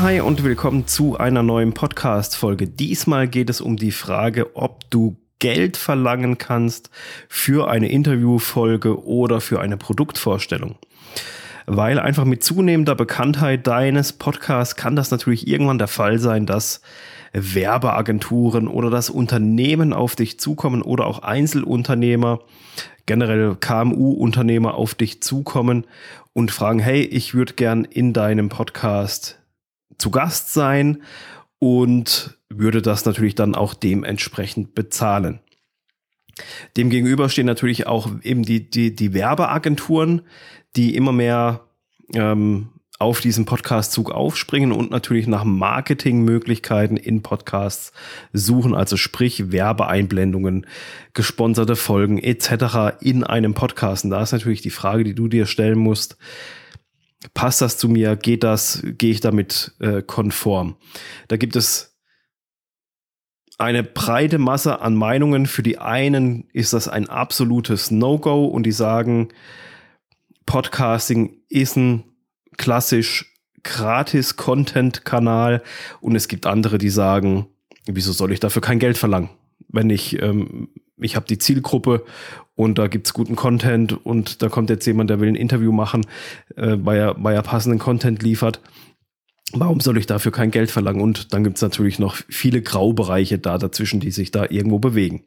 Hi und willkommen zu einer neuen Podcast-Folge. Diesmal geht es um die Frage, ob du Geld verlangen kannst für eine Interviewfolge oder für eine Produktvorstellung. Weil einfach mit zunehmender Bekanntheit deines Podcasts kann das natürlich irgendwann der Fall sein, dass Werbeagenturen oder das Unternehmen auf dich zukommen oder auch Einzelunternehmer, generell KMU-Unternehmer auf dich zukommen und fragen, hey, ich würde gern in deinem Podcast zu Gast sein und würde das natürlich dann auch dementsprechend bezahlen. Demgegenüber stehen natürlich auch eben die, die, die Werbeagenturen, die immer mehr ähm, auf diesen Podcast-Zug aufspringen und natürlich nach Marketingmöglichkeiten in Podcasts suchen, also sprich Werbeeinblendungen, gesponserte Folgen etc. in einem Podcast. Und da ist natürlich die Frage, die du dir stellen musst, passt das zu mir, geht das, gehe ich damit äh, konform? Da gibt es eine breite Masse an Meinungen. Für die einen ist das ein absolutes No-Go und die sagen, Podcasting ist ein klassisch gratis Content-Kanal und es gibt andere, die sagen, wieso soll ich dafür kein Geld verlangen? Wenn ich, ähm, ich habe die Zielgruppe und da gibt's guten Content und da kommt jetzt jemand, der will ein Interview machen, äh, weil, er, weil er passenden Content liefert. Warum soll ich dafür kein Geld verlangen? Und dann gibt's natürlich noch viele Graubereiche da dazwischen, die sich da irgendwo bewegen.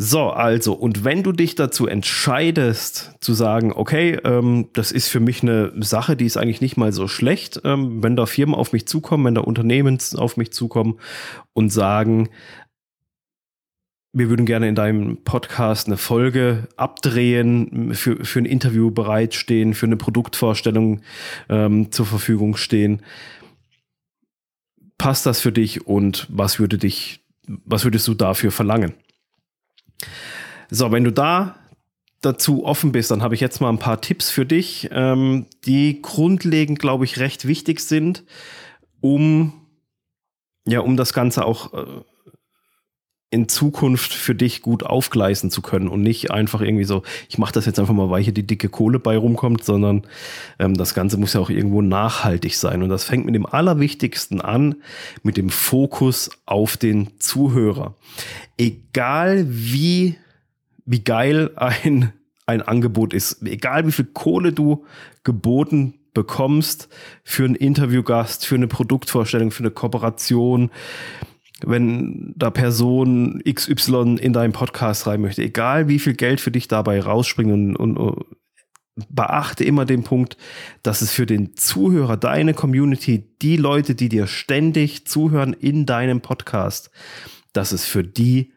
So, also, und wenn du dich dazu entscheidest, zu sagen, okay, ähm, das ist für mich eine Sache, die ist eigentlich nicht mal so schlecht, ähm, wenn da Firmen auf mich zukommen, wenn da Unternehmen auf mich zukommen und sagen, wir würden gerne in deinem Podcast eine Folge abdrehen, für, für ein Interview bereitstehen, für eine Produktvorstellung ähm, zur Verfügung stehen. Passt das für dich und was würde dich, was würdest du dafür verlangen? So, wenn du da dazu offen bist, dann habe ich jetzt mal ein paar Tipps für dich, ähm, die grundlegend, glaube ich, recht wichtig sind, um ja, um das Ganze auch äh, in Zukunft für dich gut aufgleisen zu können und nicht einfach irgendwie so, ich mache das jetzt einfach mal, weil hier die dicke Kohle bei rumkommt, sondern ähm, das Ganze muss ja auch irgendwo nachhaltig sein. Und das fängt mit dem Allerwichtigsten an, mit dem Fokus auf den Zuhörer. Egal wie wie geil ein, ein Angebot ist. Egal wie viel Kohle du geboten bekommst für einen Interviewgast, für eine Produktvorstellung, für eine Kooperation, wenn da Person XY in deinen Podcast rein möchte, egal wie viel Geld für dich dabei rausspringt und, und, und beachte immer den Punkt, dass es für den Zuhörer, deine Community, die Leute, die dir ständig zuhören in deinem Podcast, dass es für die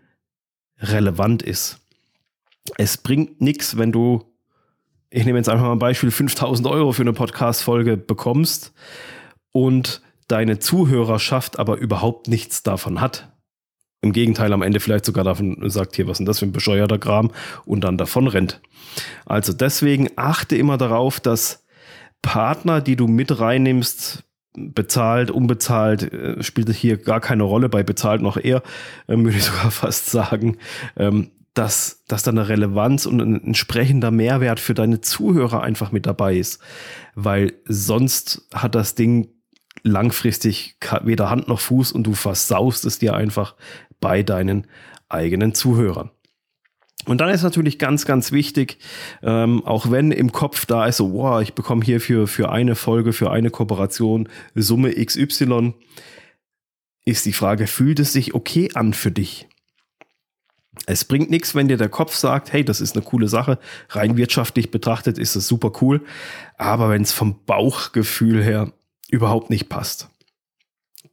relevant ist. Es bringt nichts, wenn du, ich nehme jetzt einfach mal ein Beispiel, 5000 Euro für eine Podcast-Folge bekommst und deine Zuhörerschaft aber überhaupt nichts davon hat. Im Gegenteil, am Ende vielleicht sogar davon sagt, hier, was ist denn das für ein bescheuerter Kram und dann davon rennt. Also deswegen achte immer darauf, dass Partner, die du mit reinnimmst, bezahlt, unbezahlt, äh, spielt hier gar keine Rolle, bei bezahlt noch eher, äh, würde ich sogar fast sagen. Ähm, dass, dass da eine Relevanz und ein entsprechender Mehrwert für deine Zuhörer einfach mit dabei ist. Weil sonst hat das Ding langfristig weder Hand noch Fuß und du versaust es dir einfach bei deinen eigenen Zuhörern. Und dann ist natürlich ganz, ganz wichtig, ähm, auch wenn im Kopf da ist, so, wow, ich bekomme hier für, für eine Folge, für eine Kooperation Summe XY, ist die Frage, fühlt es sich okay an für dich? Es bringt nichts, wenn dir der Kopf sagt, hey, das ist eine coole Sache. Rein wirtschaftlich betrachtet ist es super cool. Aber wenn es vom Bauchgefühl her überhaupt nicht passt,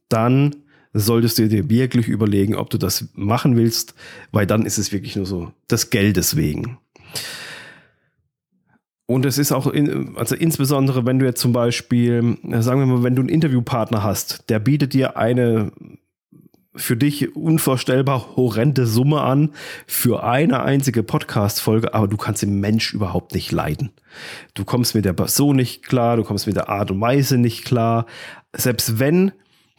dann solltest du dir wirklich überlegen, ob du das machen willst, weil dann ist es wirklich nur so des Geldes wegen. Und es ist auch, in, also insbesondere, wenn du jetzt zum Beispiel, sagen wir mal, wenn du einen Interviewpartner hast, der bietet dir eine für dich unvorstellbar horrende Summe an für eine einzige Podcast-Folge, aber du kannst den Mensch überhaupt nicht leiden. Du kommst mit der Person nicht klar, du kommst mit der Art und Weise nicht klar. Selbst wenn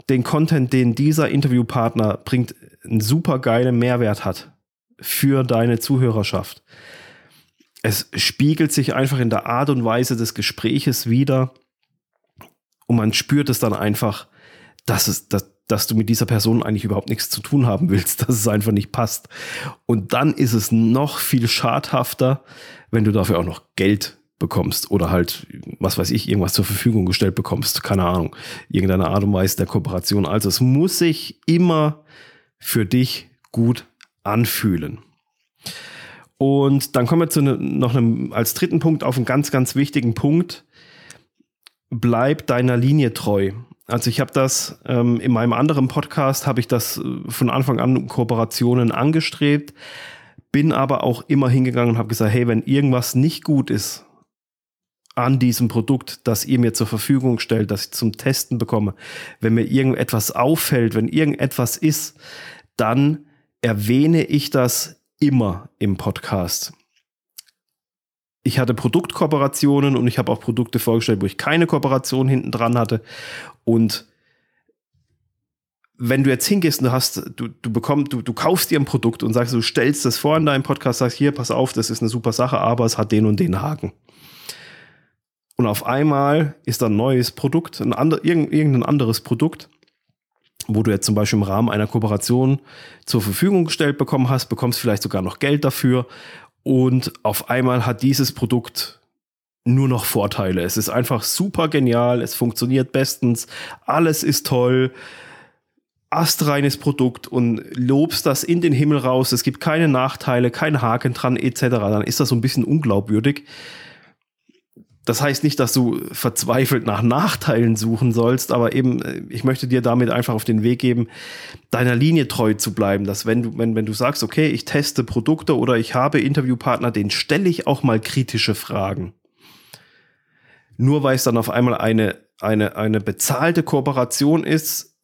den Content, den dieser Interviewpartner bringt, einen super geilen Mehrwert hat für deine Zuhörerschaft. Es spiegelt sich einfach in der Art und Weise des Gespräches wieder und man spürt es dann einfach, dass es, dass, dass du mit dieser Person eigentlich überhaupt nichts zu tun haben willst, dass es einfach nicht passt. Und dann ist es noch viel schadhafter, wenn du dafür auch noch Geld bekommst oder halt, was weiß ich, irgendwas zur Verfügung gestellt bekommst. Keine Ahnung. Irgendeine Art und Weise der Kooperation. Also es muss sich immer für dich gut anfühlen. Und dann kommen wir zu ne, noch einem, als dritten Punkt auf einen ganz, ganz wichtigen Punkt. Bleib deiner Linie treu. Also ich habe das ähm, in meinem anderen Podcast, habe ich das äh, von Anfang an Kooperationen angestrebt, bin aber auch immer hingegangen und habe gesagt, hey, wenn irgendwas nicht gut ist an diesem Produkt, das ihr mir zur Verfügung stellt, das ich zum Testen bekomme, wenn mir irgendetwas auffällt, wenn irgendetwas ist, dann erwähne ich das immer im Podcast. Ich hatte Produktkooperationen und ich habe auch Produkte vorgestellt, wo ich keine Kooperation hinten dran hatte. Und wenn du jetzt hingehst und du hast, du, du bekommst, du, du kaufst dir ein Produkt und sagst, du stellst das vor in deinem Podcast, sagst, hier, pass auf, das ist eine super Sache, aber es hat den und den Haken. Und auf einmal ist da ein neues Produkt, ein andre, irgendein anderes Produkt wo du jetzt zum Beispiel im Rahmen einer Kooperation zur Verfügung gestellt bekommen hast, bekommst vielleicht sogar noch Geld dafür und auf einmal hat dieses Produkt nur noch Vorteile. Es ist einfach super genial, es funktioniert bestens, alles ist toll, astreines Produkt und lobst das in den Himmel raus, es gibt keine Nachteile, kein Haken dran etc., dann ist das so ein bisschen unglaubwürdig. Das heißt nicht, dass du verzweifelt nach Nachteilen suchen sollst, aber eben, äh, ich möchte dir damit einfach auf den Weg geben, deiner Linie treu zu bleiben, dass wenn du, wenn, wenn du sagst, okay, ich teste Produkte oder ich habe Interviewpartner, den stelle ich auch mal kritische Fragen. Nur weil es dann auf einmal eine, eine, eine bezahlte Kooperation ist,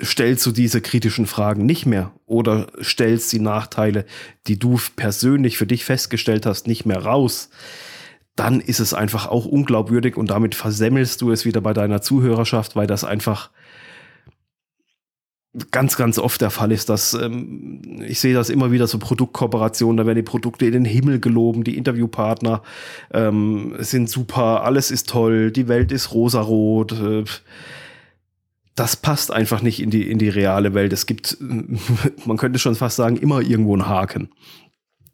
stellst du diese kritischen Fragen nicht mehr oder stellst die Nachteile, die du persönlich für dich festgestellt hast, nicht mehr raus dann ist es einfach auch unglaubwürdig und damit versemmelst du es wieder bei deiner Zuhörerschaft, weil das einfach ganz, ganz oft der Fall ist, dass ähm, ich sehe das immer wieder so Produktkooperationen, da werden die Produkte in den Himmel geloben, die Interviewpartner ähm, sind super, alles ist toll, die Welt ist rosarot. Äh, das passt einfach nicht in die, in die reale Welt. Es gibt, man könnte schon fast sagen, immer irgendwo einen Haken.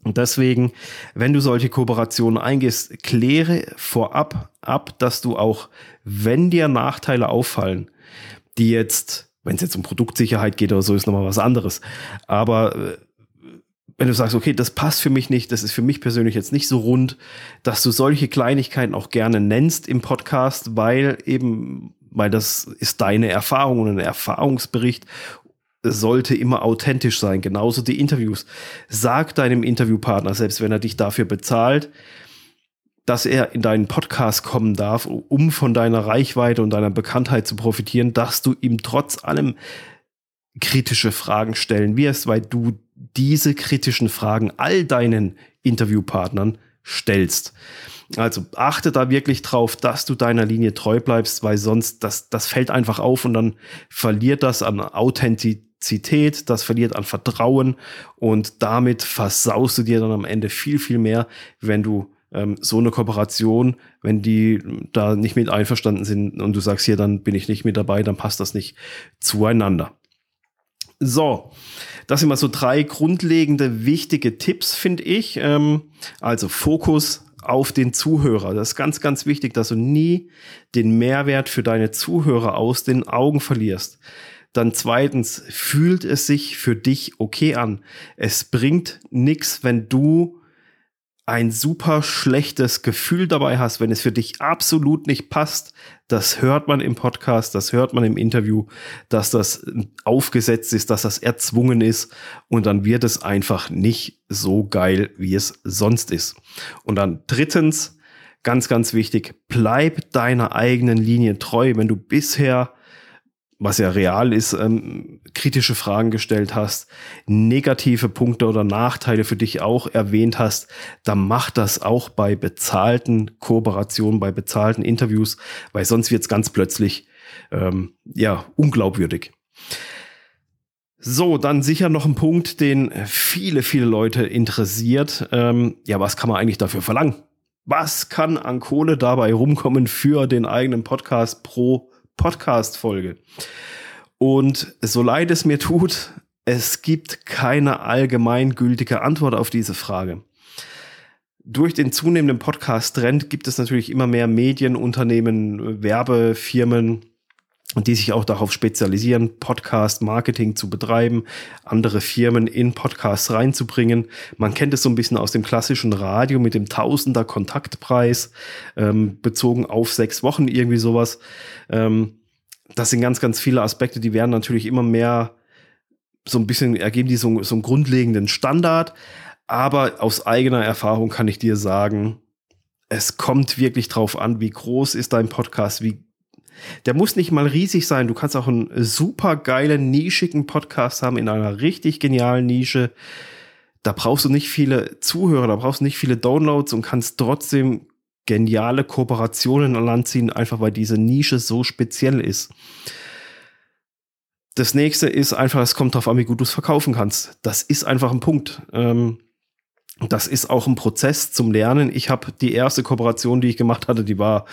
Und deswegen, wenn du solche Kooperationen eingehst, kläre vorab ab, dass du auch, wenn dir Nachteile auffallen, die jetzt, wenn es jetzt um Produktsicherheit geht oder so, ist nochmal was anderes. Aber äh, wenn du sagst, okay, das passt für mich nicht, das ist für mich persönlich jetzt nicht so rund, dass du solche Kleinigkeiten auch gerne nennst im Podcast, weil eben, weil das ist deine Erfahrung und ein Erfahrungsbericht sollte immer authentisch sein. Genauso die Interviews. Sag deinem Interviewpartner, selbst wenn er dich dafür bezahlt, dass er in deinen Podcast kommen darf, um von deiner Reichweite und deiner Bekanntheit zu profitieren, dass du ihm trotz allem kritische Fragen stellen wirst, weil du diese kritischen Fragen all deinen Interviewpartnern stellst. Also achte da wirklich drauf, dass du deiner Linie treu bleibst, weil sonst das, das fällt einfach auf und dann verliert das an Authentizität Authentizität, das verliert an Vertrauen und damit versaust du dir dann am Ende viel, viel mehr, wenn du ähm, so eine Kooperation, wenn die da nicht mit einverstanden sind und du sagst hier, dann bin ich nicht mit dabei, dann passt das nicht zueinander. So, das sind mal so drei grundlegende, wichtige Tipps, finde ich. Ähm, also Fokus auf den Zuhörer. Das ist ganz, ganz wichtig, dass du nie den Mehrwert für deine Zuhörer aus den Augen verlierst. Dann zweitens, fühlt es sich für dich okay an? Es bringt nichts, wenn du ein super schlechtes Gefühl dabei hast, wenn es für dich absolut nicht passt. Das hört man im Podcast, das hört man im Interview, dass das aufgesetzt ist, dass das erzwungen ist und dann wird es einfach nicht so geil, wie es sonst ist. Und dann drittens, ganz, ganz wichtig, bleib deiner eigenen Linie treu. Wenn du bisher was ja real ist, ähm, kritische Fragen gestellt hast, negative Punkte oder Nachteile für dich auch erwähnt hast, dann mach das auch bei bezahlten Kooperationen, bei bezahlten Interviews, weil sonst wird es ganz plötzlich ähm, ja unglaubwürdig. So, dann sicher noch ein Punkt, den viele, viele Leute interessiert. Ähm, ja, was kann man eigentlich dafür verlangen? Was kann an Kohle dabei rumkommen für den eigenen Podcast pro Podcast-Folge? Und so leid es mir tut, es gibt keine allgemeingültige Antwort auf diese Frage. Durch den zunehmenden Podcast-Trend gibt es natürlich immer mehr Medienunternehmen, Werbefirmen, die sich auch darauf spezialisieren, Podcast-Marketing zu betreiben, andere Firmen in Podcasts reinzubringen. Man kennt es so ein bisschen aus dem klassischen Radio mit dem Tausender Kontaktpreis, ähm, bezogen auf sechs Wochen, irgendwie sowas. Ähm, das sind ganz, ganz viele Aspekte, die werden natürlich immer mehr so ein bisschen, ergeben die so, so einen grundlegenden Standard. Aber aus eigener Erfahrung kann ich dir sagen, es kommt wirklich drauf an, wie groß ist dein Podcast, wie der muss nicht mal riesig sein. Du kannst auch einen super geilen, nischigen Podcast haben in einer richtig genialen Nische. Da brauchst du nicht viele Zuhörer, da brauchst du nicht viele Downloads und kannst trotzdem geniale Kooperationen an Land ziehen, einfach weil diese Nische so speziell ist. Das nächste ist einfach, es kommt darauf an, wie gut du es verkaufen kannst. Das ist einfach ein Punkt. Ähm, das ist auch ein Prozess zum Lernen. Ich habe die erste Kooperation, die ich gemacht hatte, die war,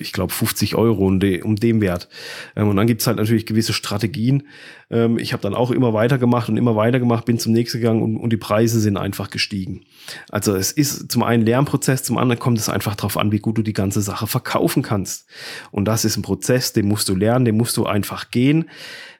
ich glaube, 50 Euro um, de, um den Wert. Ähm, und dann gibt's halt natürlich gewisse Strategien. Ähm, ich habe dann auch immer weitergemacht und immer weitergemacht, bin zum nächsten gegangen und, und die Preise sind einfach gestiegen. Also es ist zum einen Lernprozess, zum anderen kommt es einfach darauf an, wie gut du die ganze Sache verkaufen kannst. Und das ist ein Prozess, den musst du lernen, den musst du einfach gehen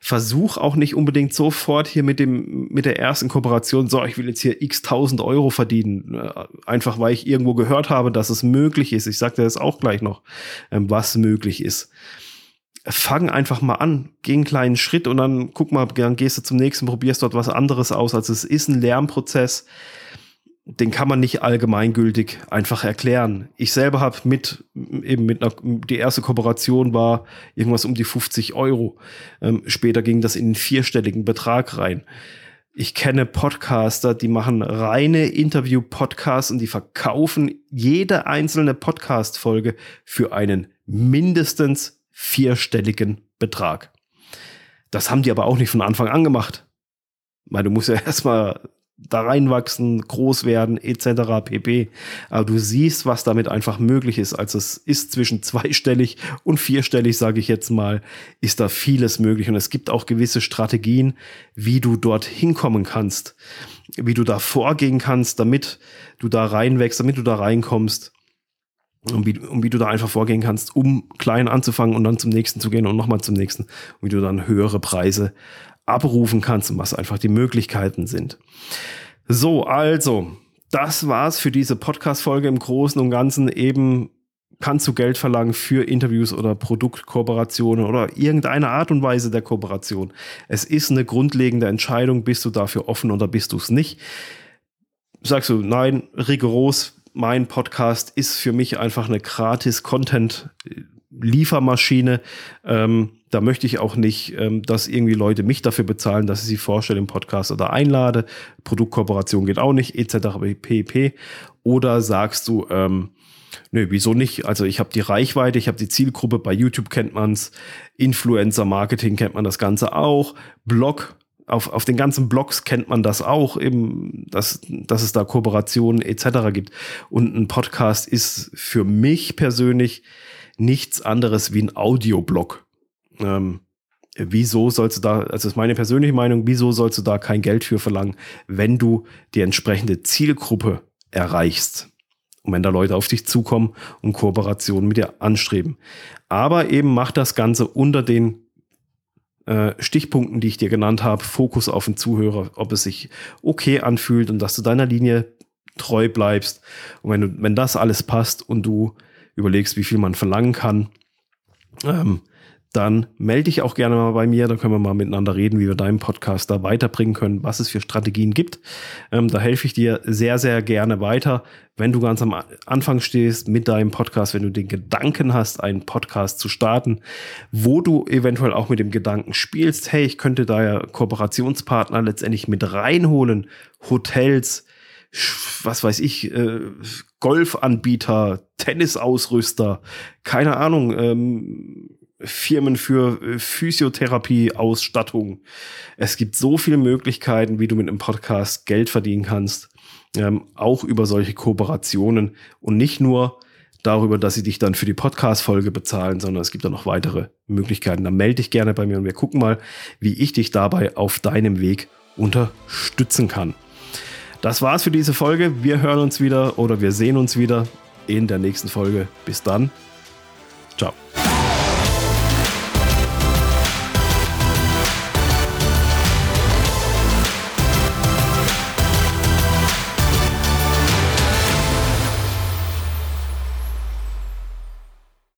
versuch auch nicht unbedingt sofort hier mit dem, mit der ersten Kooperation, so, ich will jetzt hier x tausend Euro verdienen, äh, einfach weil ich irgendwo gehört habe, dass es möglich ist. Ich sagte das auch gleich noch, ähm, was möglich ist. Fang einfach mal an, geh einen kleinen Schritt und dann guck mal, dann gehst du zum nächsten, probierst dort was anderes aus. Also es ist ein Lernprozess den kann man nicht allgemeingültig einfach erklären. Ich selber habe mit eben mit einer, die erste Kooperation war irgendwas um die 50 Euro. Ähm, später ging das in einen vierstelligen Betrag rein. Ich kenne Podcaster, die machen reine Interview-Podcasts und die verkaufen jede einzelne Podcast-Folge für einen mindestens vierstelligen Betrag. Das haben die aber auch nicht von Anfang an gemacht. Weil du musst ja erstmal da reinwachsen, groß werden, etc. pp. Aber du siehst, was damit einfach möglich ist. Also es ist zwischen zweistellig und vierstellig, sage ich jetzt mal, ist da vieles möglich. Und es gibt auch gewisse Strategien, wie du dort hinkommen kannst, wie du da vorgehen kannst, damit du da reinwächst, damit du da reinkommst. Und wie, und wie du da einfach vorgehen kannst, um klein anzufangen und dann zum nächsten zu gehen und nochmal zum nächsten. Und wie du dann höhere Preise abrufen kannst und was einfach die Möglichkeiten sind. So, also, das war's für diese Podcast-Folge im Großen und Ganzen. Eben kannst du Geld verlangen für Interviews oder Produktkooperationen oder irgendeine Art und Weise der Kooperation. Es ist eine grundlegende Entscheidung, bist du dafür offen oder bist du es nicht. Sagst du, nein, rigoros, mein Podcast ist für mich einfach eine gratis Content-Liefermaschine. Ähm, da möchte ich auch nicht, ähm, dass irgendwie Leute mich dafür bezahlen, dass ich sie vorstelle im Podcast oder einlade. Produktkooperation geht auch nicht, etc. pp. Oder sagst du, ähm, nö, wieso nicht? Also ich habe die Reichweite, ich habe die Zielgruppe, bei YouTube kennt man's, Influencer-Marketing kennt man das Ganze auch, Blog, auf, auf den ganzen Blogs kennt man das auch, eben, dass, dass es da Kooperationen etc. gibt. Und ein Podcast ist für mich persönlich nichts anderes wie ein Audioblog. Ähm, wieso sollst du da, also ist meine persönliche Meinung, wieso sollst du da kein Geld für verlangen, wenn du die entsprechende Zielgruppe erreichst? Und wenn da Leute auf dich zukommen und Kooperationen mit dir anstreben. Aber eben mach das Ganze unter den äh, Stichpunkten, die ich dir genannt habe, Fokus auf den Zuhörer, ob es sich okay anfühlt und dass du deiner Linie treu bleibst. Und wenn, du, wenn das alles passt und du überlegst, wie viel man verlangen kann, ähm, dann melde dich auch gerne mal bei mir. Dann können wir mal miteinander reden, wie wir deinen Podcast da weiterbringen können, was es für Strategien gibt. Ähm, da helfe ich dir sehr, sehr gerne weiter. Wenn du ganz am Anfang stehst mit deinem Podcast, wenn du den Gedanken hast, einen Podcast zu starten, wo du eventuell auch mit dem Gedanken spielst, hey, ich könnte da ja Kooperationspartner letztendlich mit reinholen, Hotels, was weiß ich, äh, Golfanbieter, Tennisausrüster, keine Ahnung, ähm, Firmen für äh, Physiotherapie-Ausstattung. Es gibt so viele Möglichkeiten, wie du mit einem Podcast Geld verdienen kannst. ähm, auch über solche Kooperationen und nicht nur darüber, dass sie dich dann für die Podcast-Folge bezahlen, sondern es gibt da noch weitere Möglichkeiten. Dann melde dich gerne bei mir und wir gucken mal, wie ich dich dabei auf deinem Weg unterstützen kann. Das war's für diese Folge. Wir hören uns wieder oder wir sehen uns wieder in der nächsten Folge. Bis dann. Ciao.